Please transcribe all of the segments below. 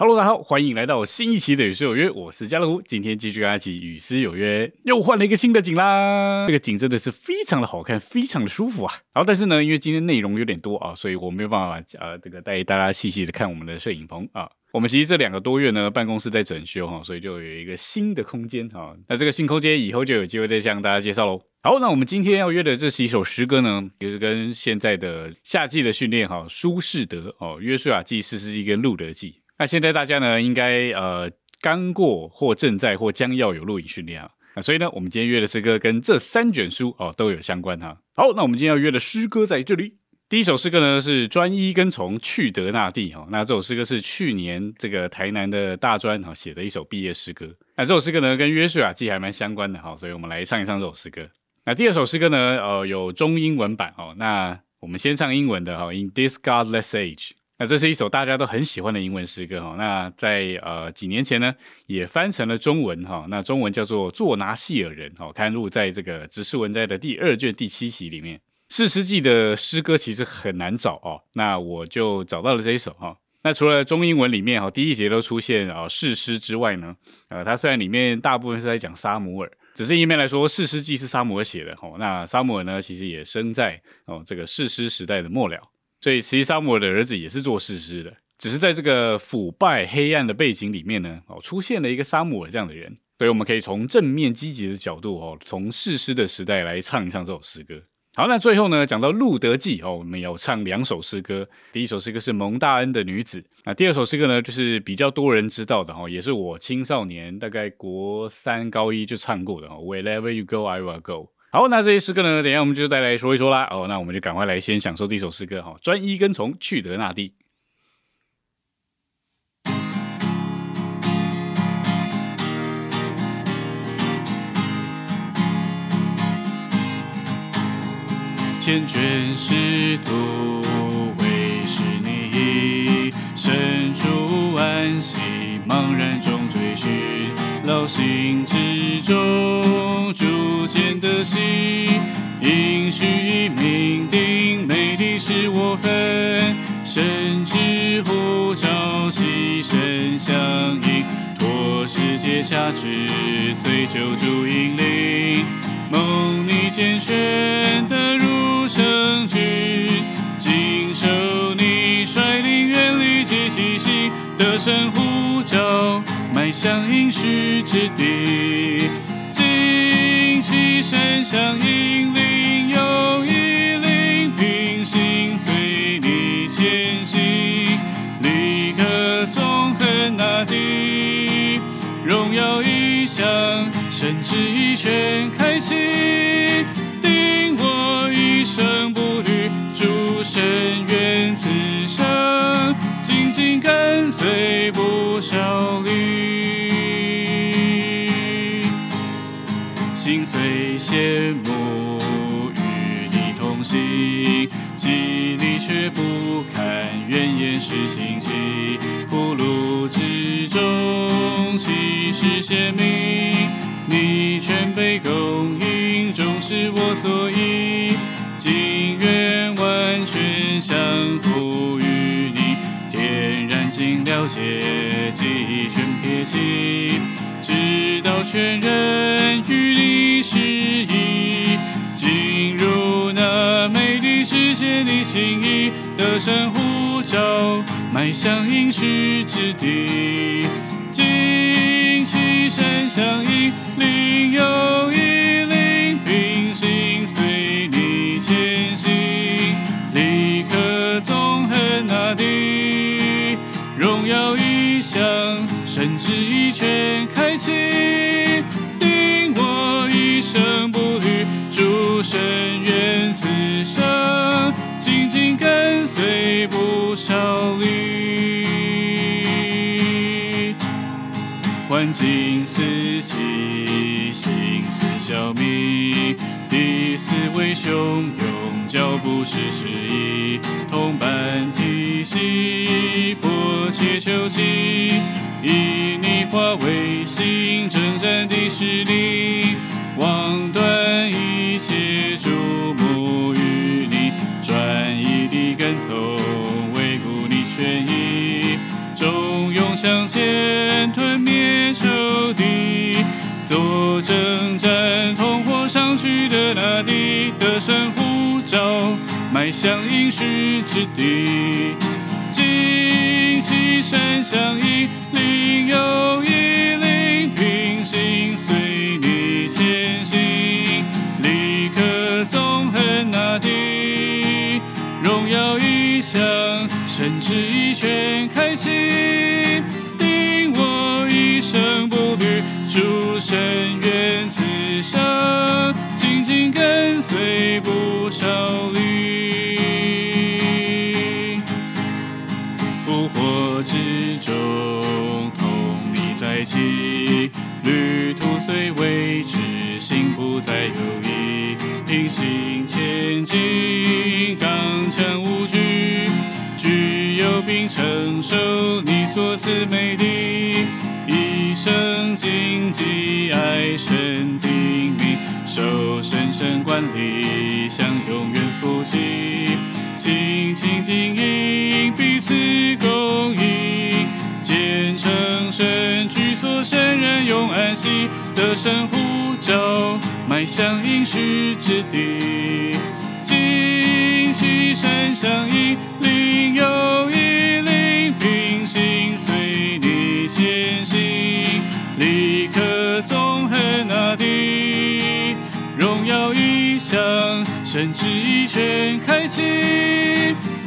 Hello，大家好，欢迎来到新一期的《与诗有约》，我是家乐福。今天继续跟大家一起《与诗有约》，又换了一个新的景啦。这个景真的是非常的好看，非常的舒服啊。然后，但是呢，因为今天内容有点多啊，所以我没有办法呃，这个带大家细细的看我们的摄影棚啊。我们其实这两个多月呢，办公室在整修哈，所以就有一个新的空间哈。那这个新空间以后就有机会再向大家介绍喽。好，那我们今天要约的这是一首诗歌呢，也是跟现在的夏季的训练哈，舒适德哦，约书亚记、四十一跟路德记。那现在大家呢，应该呃刚过或正在或将要有录影训练啊，那所以呢，我们今天约的诗歌跟这三卷书哦都有相关哈。好，那我们今天要约的诗歌在这里。第一首诗歌呢是专一跟从去得那地哈，那这首诗歌是去年这个台南的大专哈写的一首毕业诗歌。那这首诗歌呢跟约书亚记还蛮相关的哈，所以我们来唱一唱这首诗歌。那第二首诗歌呢，呃有中英文版哦，那我们先唱英文的哈，In this godless age。那这是一首大家都很喜欢的英文诗歌哈。那在呃几年前呢，也翻成了中文哈。那中文叫做《作拿细尔人》哈，刊录在这个《指示文摘》的第二卷第七期里面。四世纪的诗歌其实很难找哦，那我就找到了这一首哈。那除了中英文里面哈第一节都出现啊誓诗之外呢，呃，它虽然里面大部分是在讲沙姆尔，只是一面来说四世纪是沙姆尔写的哈。那沙姆尔呢，其实也生在哦这个四诗时代的末了。所以，其实沙姆尔的儿子也是做士师的，只是在这个腐败黑暗的背景里面呢，哦，出现了一个沙姆尔这样的人。所以，我们可以从正面积极的角度哦，从士师的时代来唱一唱这首诗歌。好，那最后呢，讲到路德记哦，我们有唱两首诗歌。第一首诗歌是蒙大恩的女子，那第二首诗歌呢，就是比较多人知道的哈，也是我青少年大概国三高一就唱过的哈，Wherever you go, I will go。好，那这些诗歌呢？等下我们就再来说一说啦。哦，那我们就赶快来先享受第一首诗歌哈，专一跟从去德那地。千卷诗图为是你，身处安息，茫然中追寻，劳心之中逐渐的心，应许命定，美丽是我分，神之呼召，牺牲相应，托世界下旨，随救主引领，梦里拣选的入圣君，经受你率领，远离皆气息，得胜呼迈向应许之地。惊喜声响引领，又一领平行随你前行，立刻纵横那地，荣耀异象，神旨一拳开启，定我一生不渝，主神愿此生，紧紧跟随不少离。心虽羡慕与你同行，激励却不堪怨言是心气。苦路之中，其实鲜明，你全被供应，终是我所依。今愿完全降服于你，天然尽了解，记全撇弃。直到全人与你失意，进入那美丽世界的心意，得胜呼召，迈向应许之地。惊喜声相依，另有一环境四季，心思消弭，第四位汹涌，脚步是失意，同伴体系，迫切求击，以你化为心，征战的实力，望断作征战同火上去的那地的神呼召，迈向应许之地。金喜山相依，另有一灵平行随你前行，立刻纵横那地，荣耀一响，神之一拳开启。不再犹豫，平行前进，刚强无惧，具有并承受你所赐美丽，一生谨记爱神听命，受神圣管理，向永远福气。心情经营，彼此供应，虔诚神居所，圣人永安息的神呼召，迈向应许之地。旌旗山相依，另有一灵平行随你前行，立刻纵横那地，荣耀异象，神旨一拳开启，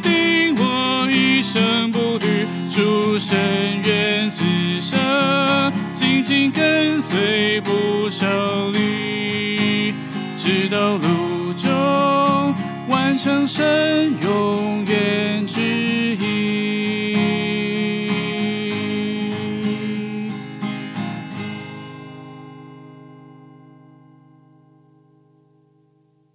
定我一生不渝，主神愿此生，紧紧跟随不受离，直到路中完成神永远之意。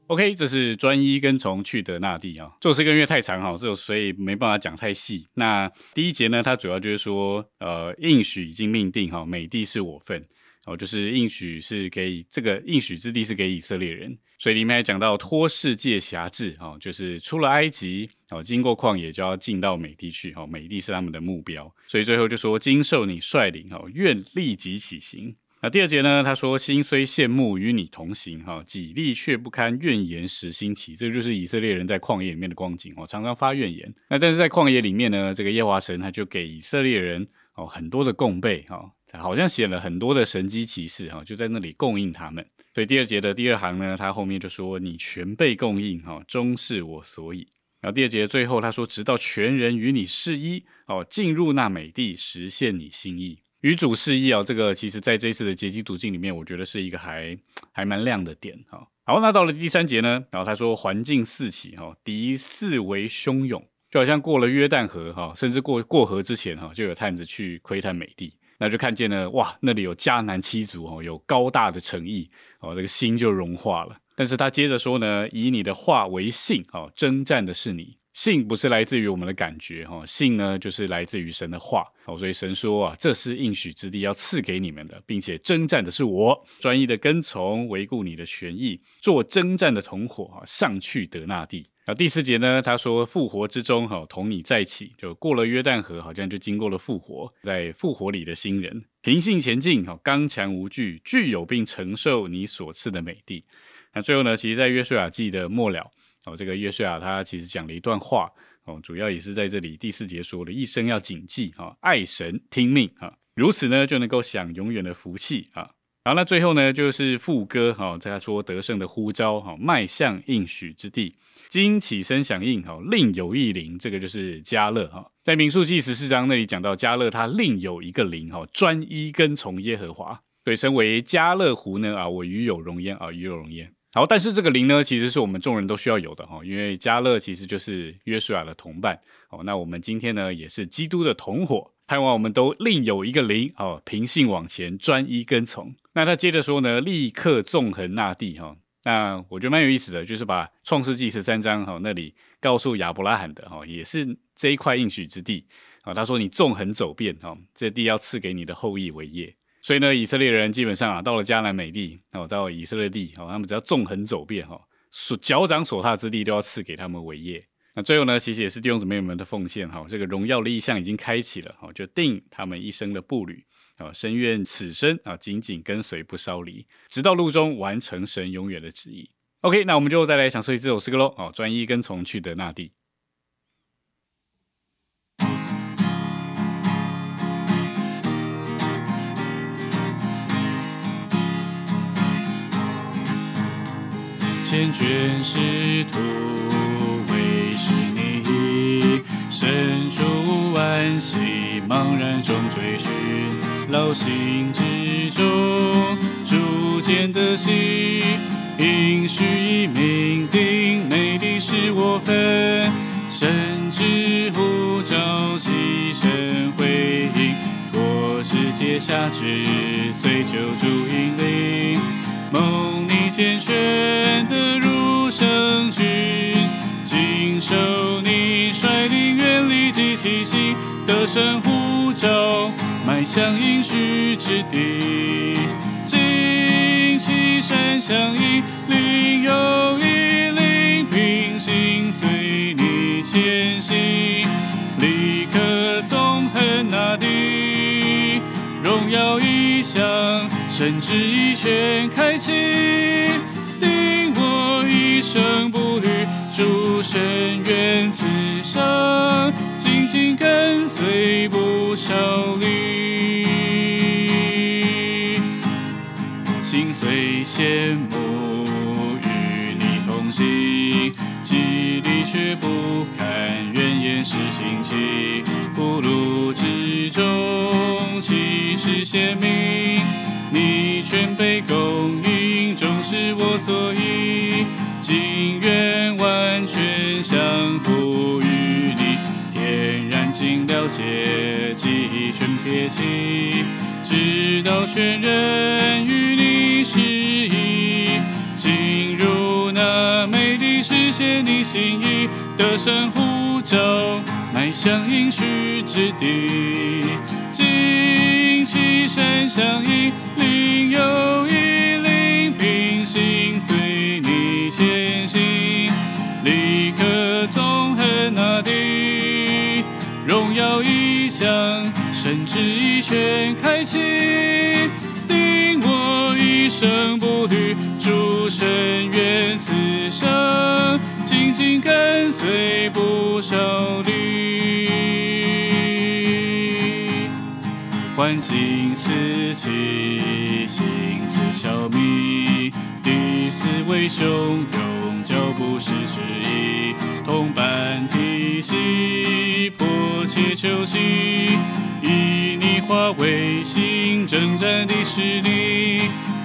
OK，这是专一跟从去的那地啊。这首诗歌因为太长哈，这所以没办法讲太细。那第一节呢，它主要就是说，呃，应许已经命定哈，美地是我份哦，就是应许是给这个应许之地是给以色列人。所以里面还讲到脱世界辖制哈，就是出了埃及哦，经过旷野就要进到美地去哈，美地是他们的目标。所以最后就说，经受你率领哈，愿立即起行。那第二节呢？他说：“心虽羡慕与你同行，哈，己力却不堪，怨言时兴起。”这就是以色列人在旷野里面的光景哦，常常发怨言。那但是在旷野里面呢，这个耶和华神他就给以色列人哦很多的供备哈，好像写了很多的神机骑士哈，就在那里供应他们。所以第二节的第二行呢，他后面就说：“你全被供应哈，终是我所以。”然后第二节最后他说：“直到全人与你适一哦，进入那美地，实现你心意。”与主示意啊，这个其实在这次的结集途径里面，我觉得是一个还还蛮亮的点哈。好，那到了第三节呢，然后他说环境四起哈，敌四为汹涌，就好像过了约旦河哈，甚至过过河之前哈，就有探子去窥探美地，那就看见了哇，那里有迦南七族哦，有高大的诚意哦，这个心就融化了。但是他接着说呢，以你的话为信哦，征战的是你。信不是来自于我们的感觉哈，信呢就是来自于神的话哦，所以神说啊，这是应许之地，要赐给你们的，并且征战的是我，专一的跟从，维护你的权益，做征战的同伙啊，上去得那地。啊，第四节呢，他说复活之中哈，同你在一起，就过了约旦河，好像就经过了复活，在复活里的新人，平信前进哈，刚强无惧，具有并承受你所赐的美地。那最后呢，其实，在约书亚记的末了。哦，这个约书亚他其实讲了一段话哦，主要也是在这里第四节说的，一生要谨记哈，爱神听命哈，如此呢就能够享永远的福气啊。好那最后呢就是副歌哈，他说得胜的呼召哈，迈向应许之地，今起身响应哈，另有一灵，这个就是加勒哈，在民数记十四章那里讲到加勒他另有一个灵哈，专一跟从耶和华，对，身为加勒湖呢啊，我与有荣焉啊，与有荣焉。好，但是这个灵呢，其实是我们众人都需要有的哈，因为加勒其实就是约书亚的同伴哦。那我们今天呢，也是基督的同伙，盼望我们都另有一个灵哦，平信往前，专一跟从。那他接着说呢，立刻纵横那地哈。那我觉得蛮有意思的，就是把创世纪十三章哈那里告诉亚伯拉罕的哈，也是这一块应许之地啊。他说你纵横走遍哈，这地要赐给你的后裔为业。所以呢，以色列人基本上啊，到了迦南美地，哦，到以色列地，哦，他们只要纵横走遍，哈，所脚掌所踏之地都要赐给他们为业。那最后呢，其实也是弟兄姊妹们的奉献，哈，这个荣耀的意向已经开启了，哈，就定他们一生的步履，啊，深愿此生啊，紧紧跟随不稍离，直到路中完成神永远的旨意。OK，那我们就再来享受这首诗歌喽。哦，专一跟从去的那地。千卷仕途身处万喜茫然中追寻，劳心之中逐渐得喜，应许以命定，美的是我分，神之呼召，起身回应，托世界下之，随救主引领，梦你拣选的如圣君，经受得胜呼召，迈向应许之地。旌旗山相依，另有一灵平行随你前行，立刻纵横那地，荣耀异象，神旨一拳开启，定我一生不渝，诸神愿，跟随不少离。心虽羡慕与你同行，激励却不堪怨言是心气。铺路之中，其实鲜明，你全被供应，终是我所依。情愿完全降服，了解，记忆全撇弃。直到全人与你适宜，进入那美的实现你心意，得胜呼召，迈向应许之地。旌旗山相依，另有一神旨一拳开启，定我一生不渝，诸神愿此生，紧紧跟随不少离。环境四起，心思消弭，第四位汹涌，脚步是迟疑，同伴体系，迫切求击。以你化为心征战的势力，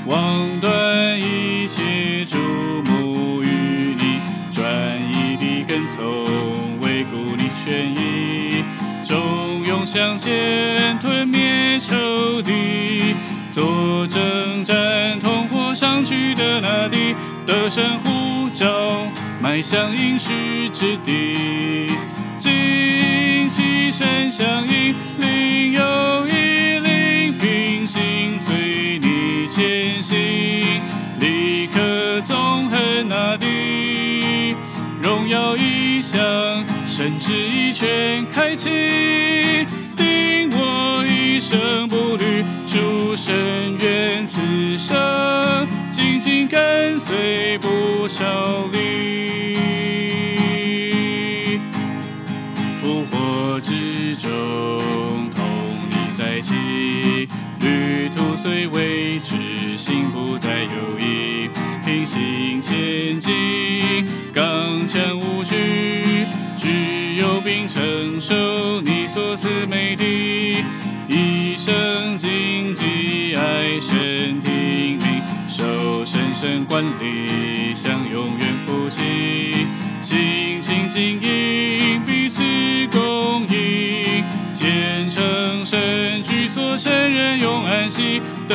望断一切注目于你，专一的跟从，维护你权益，忠勇向前，吞灭仇敌，做征战同火上去的那地，得胜呼召，迈向应许之地。旌旗山相依，有一灵平行随你前行，立刻纵横大地，荣耀异象，神旨一拳开启，定我一生不渝，诸神愿此生，紧紧跟随不稍离。虽未知，心不再犹疑，平行前进，刚强无惧，只有并承受你所赐美的，一生谨记爱神听命，受神圣管理，向永远福气，心情经营，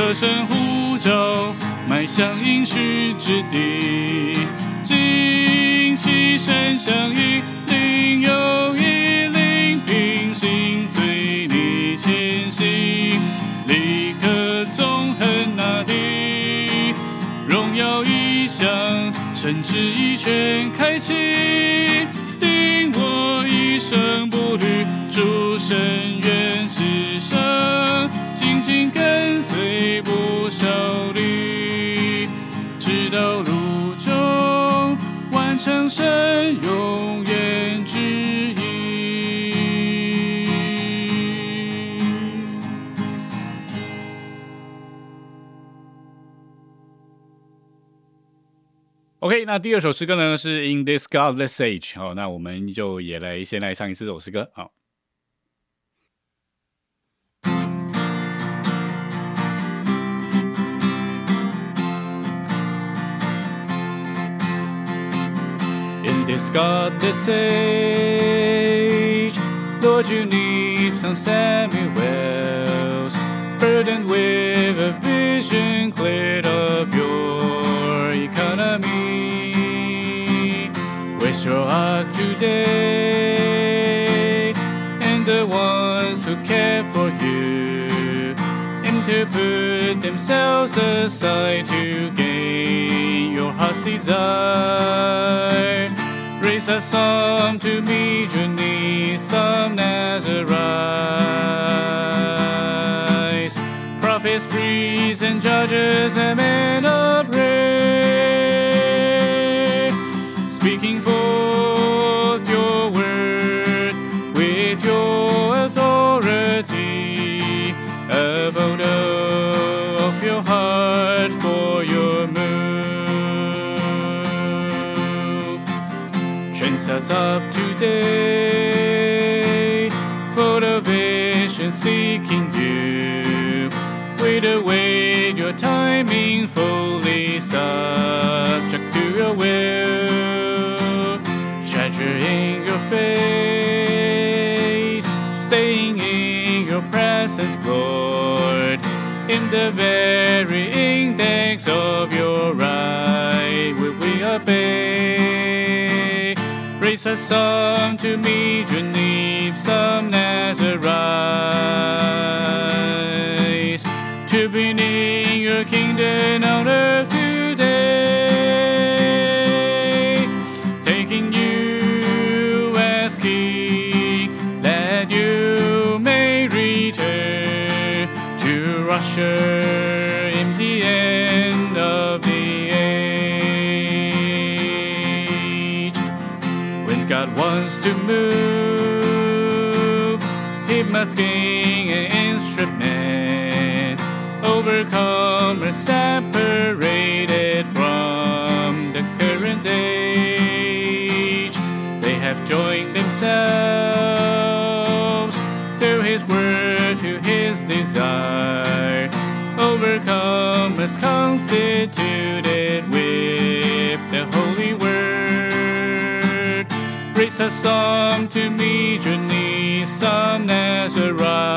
息，得胜呼召，迈向应许之地。旌旗山相依，另有一灵平行随你前行，立刻纵横那地，荣耀一响，神旨一拳开启，定我一生不渝，诸神愿此神永远指引。OK，那第二首诗歌呢是 In This Godless Age，好，那我们就也来先来唱一次这首诗歌，好。In this age, Lord, you need some Samuels, burdened with a vision cleared of your economy. Where's your heart today? And the ones who care for you, and to put themselves aside to gain your heart's desire. Raise a song to meet your needs, some Nazarites, prophets, priests, and judges, and men of Us up today vision seeking you. Wait await your timing fully subject to your will. Treasuring your face, staying in your presence, Lord. In the very index of your right Jesus, unto me Geneva Nazarite, to be near your kingdom on earth. Overcomer separated from the current age. They have joined themselves through His word to His desire. Overcomers constituted with the holy word. Raise a song to meet your needs, some Nazarites.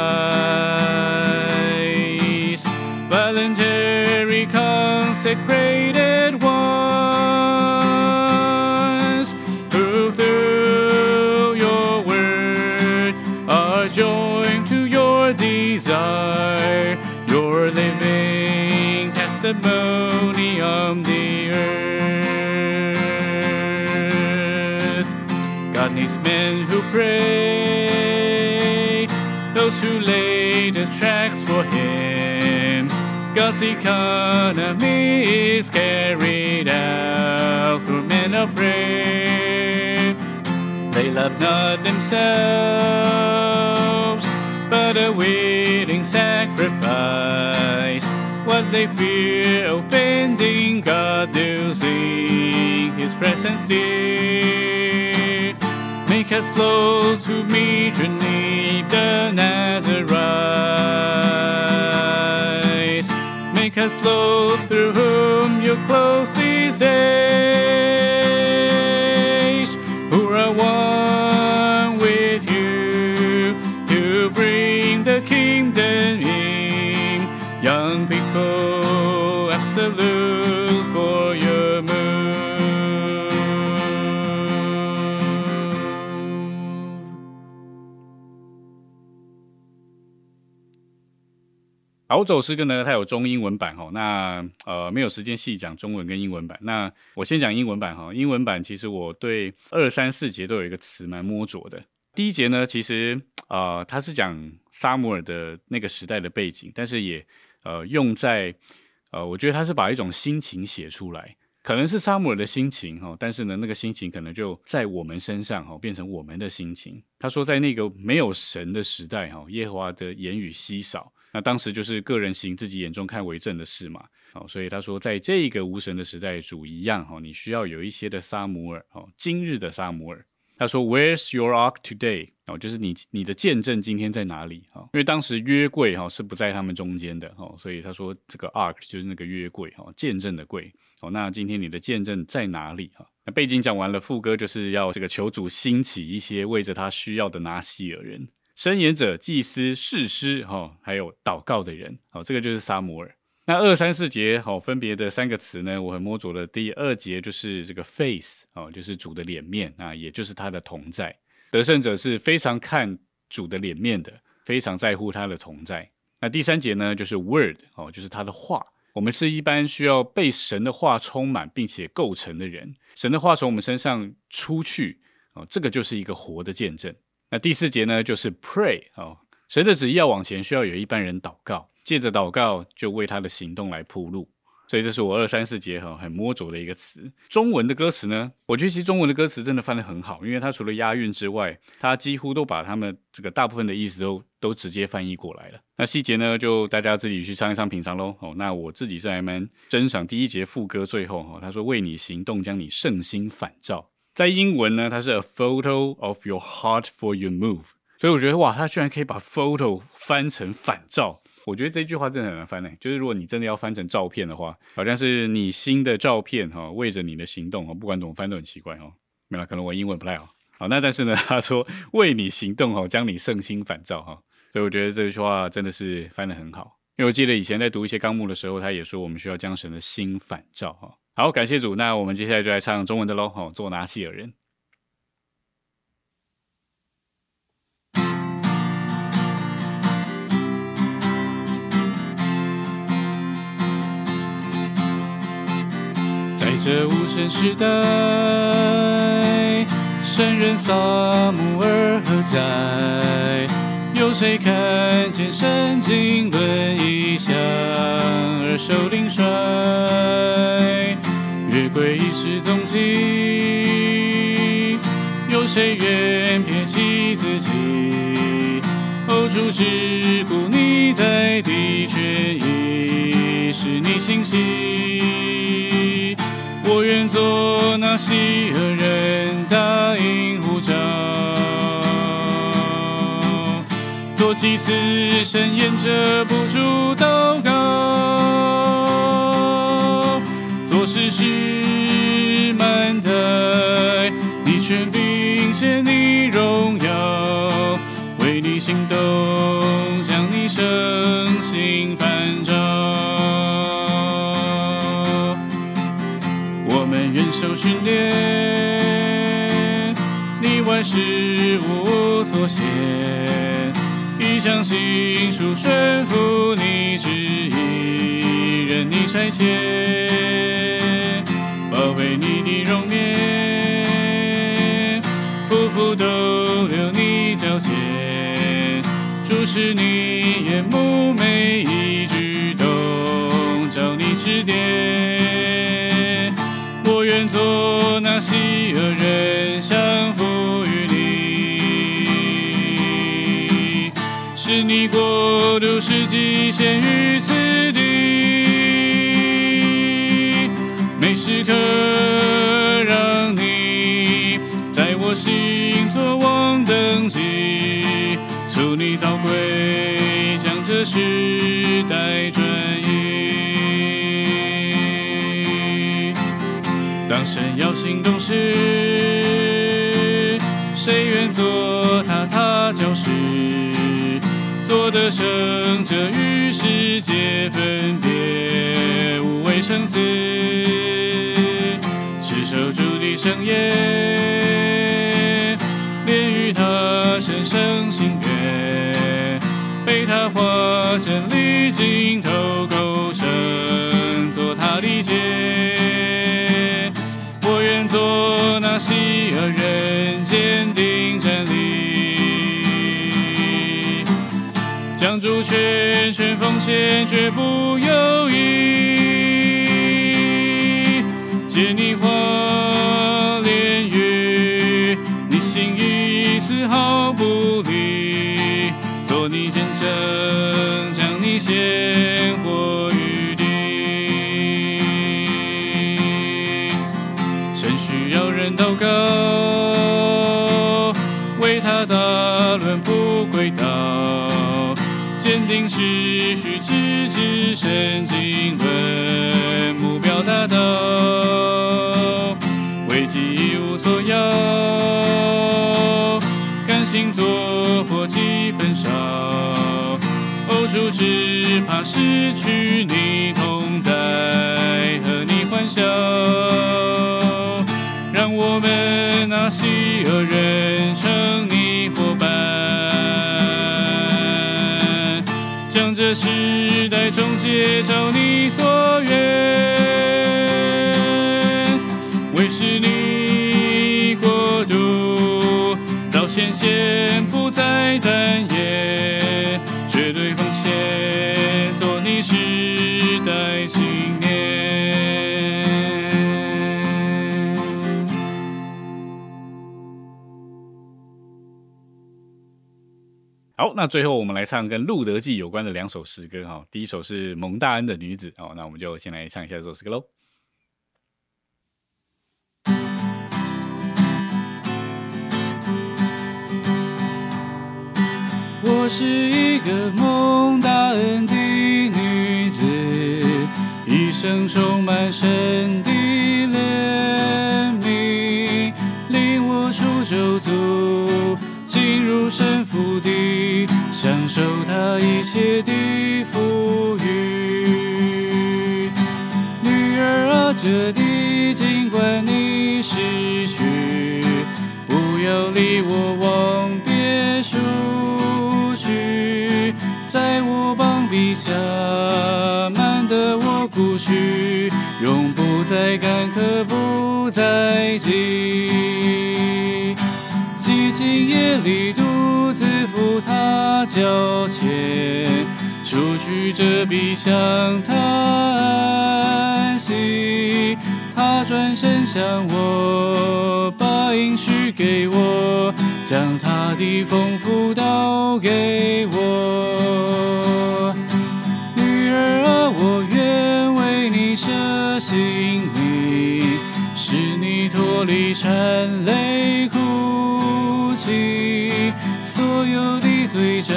Consecrated God's economy is carried out through men of prayer. They love not themselves, but a willing sacrifice. What they fear offending God, seek His presence dear. Make us close to meet your need, the Nazarites. Slow, through whom you close these days. 好，这首诗歌呢，它有中英文版哈。那呃，没有时间细讲中文跟英文版。那我先讲英文版哈。英文版其实我对二三四节都有一个词蛮摸着的。第一节呢，其实呃，它是讲沙姆尔的那个时代的背景，但是也呃用在呃，我觉得他是把一种心情写出来。可能是撒母耳的心情哈，但是呢，那个心情可能就在我们身上哈，变成我们的心情。他说，在那个没有神的时代哈，耶和华的言语稀少，那当时就是个人行自己眼中看为正的事嘛。好，所以他说，在这个无神的时代，主一样哈，你需要有一些的撒母耳哦，今日的撒母耳。他说，Where's your ark today？哦，就是你你的见证今天在哪里？哈，因为当时约柜哈是不在他们中间的哈，所以他说这个 ark 就是那个约柜哈，见证的柜。哦，那今天你的见证在哪里？哈，那背景讲完了，副歌就是要这个求主兴起一些为着他需要的拿西尔人、申言者、祭司、誓师哈，还有祷告的人。好，这个就是撒母耳。那二三四节好，分别的三个词呢？我很摸着的第二节就是这个 face 哦，就是主的脸面啊，也就是他的同在。得胜者是非常看主的脸面的，非常在乎他的同在。那第三节呢，就是 word 哦，就是他的话。我们是一般需要被神的话充满并且构成的人，神的话从我们身上出去哦，这个就是一个活的见证。那第四节呢，就是 pray 哦，神的旨意要往前，需要有一般人祷告。借着祷告，就为他的行动来铺路，所以这是我二三四节哈很摸着的一个词。中文的歌词呢，我觉得其实中文的歌词真的翻得很好，因为它除了押韵之外，它几乎都把他们这个大部分的意思都都直接翻译过来了。那细节呢，就大家自己去唱一唱品尝喽。哦，那我自己是还蛮珍赏第一节副歌最后哈，他说为你行动，将你圣心反照。在英文呢，它是 a photo of your heart for your move，所以我觉得哇，他居然可以把 photo 翻成反照。我觉得这句话真的很难翻呢。就是如果你真的要翻成照片的话，好像是你新的照片哈，为着你的行动哈，不管怎么翻都很奇怪哦。没了，可能我英文不太好。好，那但是呢，他说为你行动哦，将你圣心反照哈，所以我觉得这句话真的是翻得很好。为我记得以前在读一些纲目的时候，他也说我们需要将神的心反照哈。好，感谢主，那我们接下来就来唱中文的喽。好，做拿西尔人。在这无神时代，圣人萨姆尔何在？谁看见圣经论异象而受领衰？月桂一时踪迹，有谁愿偏惜自己？哦，主之故你在地权已使你清晰。我愿做那希尔人答应几次深咽遮不住祷告，做事是慢待，你却凭借你荣耀，为你心动，将你生心烦照。我们忍受训练，你万事无所限。一厢情愿顺服你旨意，任你差遣，宝贝你的容颜，夫妇都留你脚前，注视你眼目每一举动，照你指点。我愿做那希尔人，你国度世纪显于此地，每时刻让你在我心作王登基，求你高贵，将这时代转移。当神要行动时，谁愿做他他教师？做的圣者与世界分别，无畏生子，持守主的圣言，连于他神圣心愿，被他化成绿镜头构成，做他的剑。做那希尔人间的全全奉献，绝不犹豫。借你花莲月，你心意丝毫不离，做你见证，将你鲜活定持续直至神经论目标达到，危机一无所有，甘心做伙几分烧，哦主只怕失去你同在，和你欢笑。让我们那喜恶人时代终结照你所愿，为是你国度早显现，不再单言，那最后我们来唱跟《路德记》有关的两首诗歌哈。第一首是蒙大恩的女子哦，那我们就先来唱一下这首诗歌喽。我是一个蒙大恩的女子，一生充满神的他一切的富裕。女儿啊，这地尽管你失去，不要离我往别处去，在我膀臂下，满得我孤许，永不再干渴，不再饥。寂静夜里独他脚前，出去这笔向他安息。他转身向我，把应许给我，将他的丰富倒给我。女儿啊，我愿为你舍性命，使你脱离缠累哭泣，所有的罪债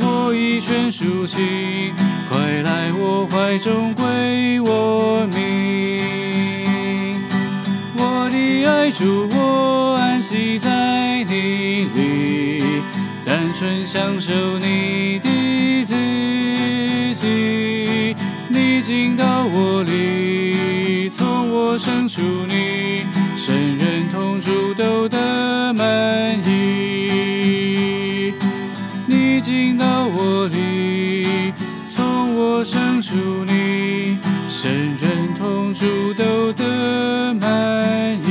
我已全赎清，快来我怀中归我命。我的爱主，我安息在你里，单纯享受你的自己。你进到我里，从我生出你，神人同住都到我里，从我生出你，神人同住都得满意。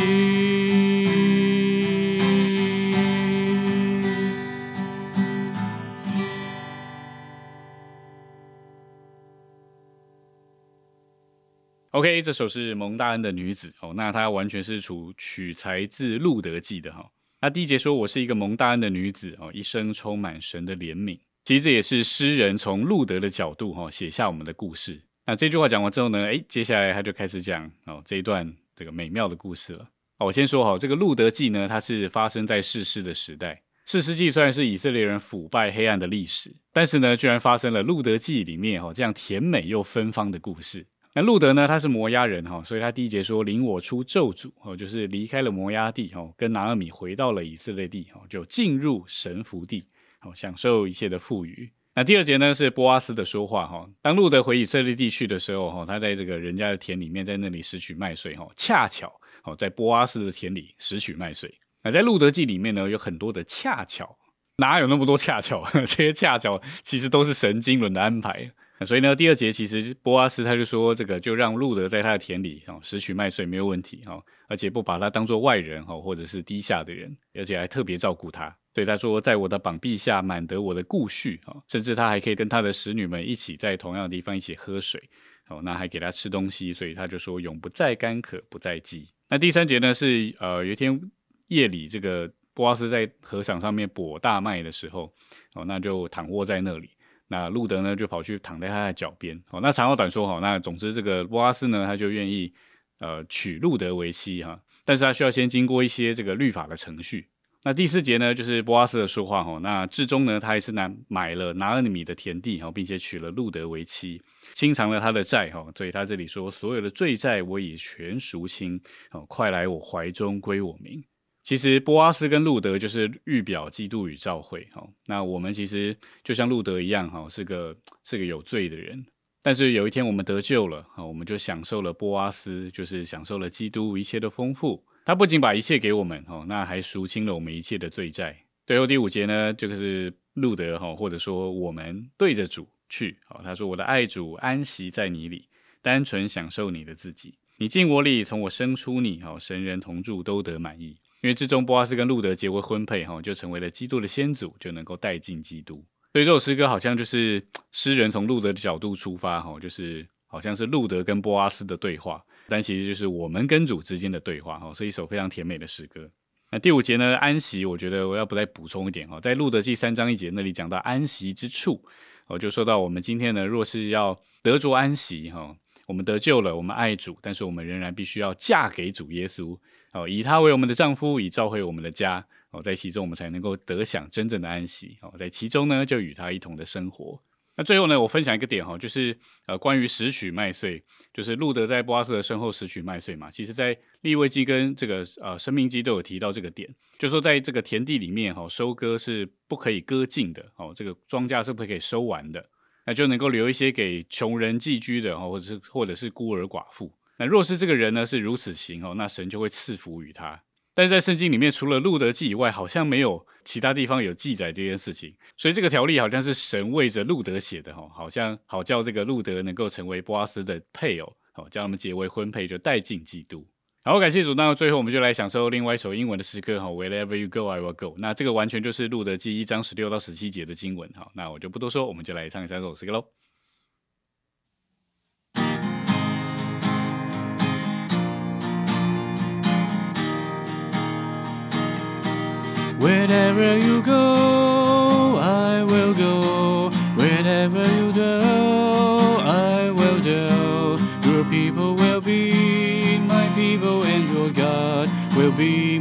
OK，这首是蒙大恩的女子哦，那她完全是处取材自《路德记》的哈、那第一节说我是一个蒙大恩的女子哦，一生充满神的怜悯。其实这也是诗人从路德的角度哈、写下我们的故事。那这句话讲完之后呢，诶，接下来他就开始讲哦这一段这个美妙的故事了。哦，我先说好，这个《路德记》呢，它是发生在世世的时代。士师记虽然是以色列人腐败黑暗的历史，但是呢，居然发生了《路德记》里面哈、这样甜美又芬芳的故事。那路德呢，他是摩押人哈，所以他第一节说领我出咒诅哦，就是离开了摩押地哦，跟拿俄米回到了以色列地哦，就进入神福地好，享受一切的富裕。那第二节呢是波阿斯的说话哈，当路德回以色列地区的时候哈，他在这个人家的田里面，在那里拾取麦穗哈，恰巧哦在波阿斯的田里拾取麦穗。那在路德记里面呢，有很多的恰巧，哪有那么多恰巧？这些恰巧其实都是神经轮的安排。所以呢，第二节其实波阿斯他就说，这个就让路德在他的田里哦拾取麦穗没有问题哦，而且不把他当做外人哈，或者是低下的人，而且还特别照顾他。对他说，在我的膀臂下满得我的顾恤哈，甚至他还可以跟他的使女们一起在同样的地方一起喝水哦，那还给他吃东西，所以他就说永不再干渴，不再饥。那第三节呢是呃有一天夜里，这个波阿斯在河场上面播大麦的时候，哦，那就躺卧在那里。那路德呢就跑去躺在他的脚边。哦，那长话短说哈，那总之这个波阿斯呢他就愿意呃娶路德为妻哈，但是他需要先经过一些这个律法的程序。那第四节呢，就是波阿斯的说话哈。那至终呢，他还是拿买了拿了米的田地哈，并且娶了路德为妻，清偿了他的债哈。所以他这里说，所有的罪债我已全赎清，哦，快来我怀中归我名。其实波阿斯跟路德就是预表基督与教会哈。那我们其实就像路德一样哈，是个是个有罪的人，但是有一天我们得救了哈，我们就享受了波阿斯，就是享受了基督一切的丰富。他不仅把一切给我们，哦，那还赎清了我们一切的罪债。最后第五节呢，就是路德，哈，或者说我们对着主去，好，他说：“我的爱主安息在你里，单纯享受你的自己。你进我里，从我生出你，好，神人同住都得满意。因为之中波阿斯跟路德结为婚配，哈，就成为了基督的先祖，就能够带进基督。所以这首诗歌好像就是诗人从路德的角度出发，哈，就是好像是路德跟波阿斯的对话。”但其实就是我们跟主之间的对话哈，是一首非常甜美的诗歌。那第五节呢，安息，我觉得我要不再补充一点哈，在路德记三章一节那里讲到安息之处，我就说到我们今天呢，若是要得着安息哈，我们得救了，我们爱主，但是我们仍然必须要嫁给主耶稣哦，以他为我们的丈夫，以召回我们的家哦，在其中我们才能够得享真正的安息哦，在其中呢，就与他一同的生活。那最后呢，我分享一个点哈，就是呃，关于拾取麦穗，就是路德在波阿斯的身后拾取麦穗嘛。其实，在利未记跟这个呃生命记都有提到这个点，就说在这个田地里面哈，收割是不可以割尽的哦，这个庄稼是不可以收完的，那就能够留一些给穷人寄居的哦，或者是或者是孤儿寡妇。那若是这个人呢是如此行哦，那神就会赐福于他。但是在圣经里面，除了路德记以外，好像没有其他地方有记载这件事情。所以这个条例好像是神为着路德写的哈，好像好叫这个路德能够成为波阿斯的配偶，好叫他们结为婚配，就带进基督。好，感谢主。那最后我们就来享受另外一首英文的诗歌哈，Wherever you go, I will go。那这个完全就是路德记一章十六到十七节的经文哈。那我就不多说，我们就来唱一下这首诗歌喽。Wherever you go, I will go. Wherever you go, I will go. Your people will be my people, and your God will be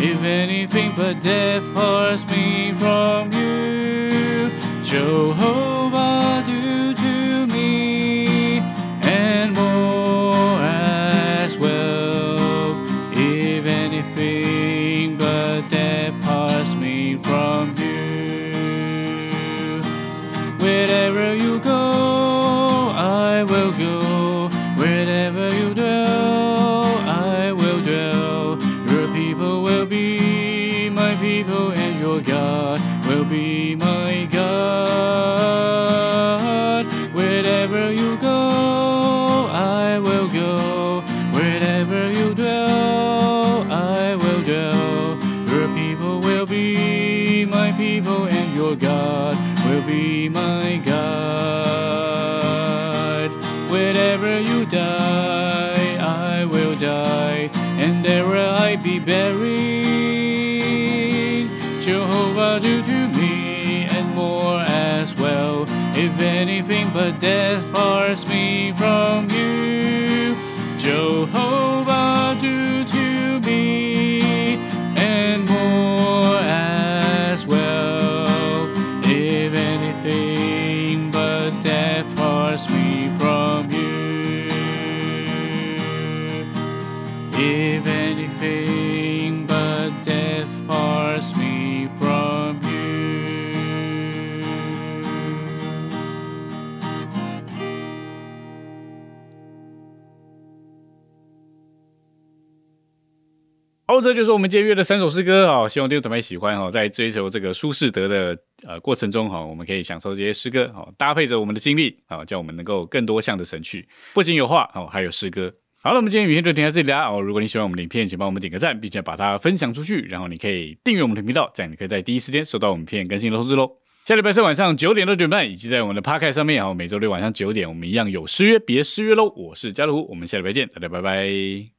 if anything but death parts me from you. Jehovah, if anything but death parts me from you. Jehovah, 好，这就是我们今天约的三首诗歌啊，希望弟兄姊妹喜欢哈，在追求这个舒适德的呃过程中哈，我们可以享受这些诗歌哈，搭配着我们的经历啊，叫我们能够更多向的神去，不仅有话哦，还有诗歌。好了，我们今天影片就停在这里啦哦。如果你喜欢我们的影片，请帮我们点个赞，并且把它分享出去，然后你可以订阅我们的频道，这样你可以在第一时间收到我们片更新的通知喽。下礼拜三晚上九点到九点半，以及在我们的 Podcast 上面，然后每周六晚上九点，我们一样有失约，别失约喽。我是家乐福，我们下礼拜见，大家拜拜。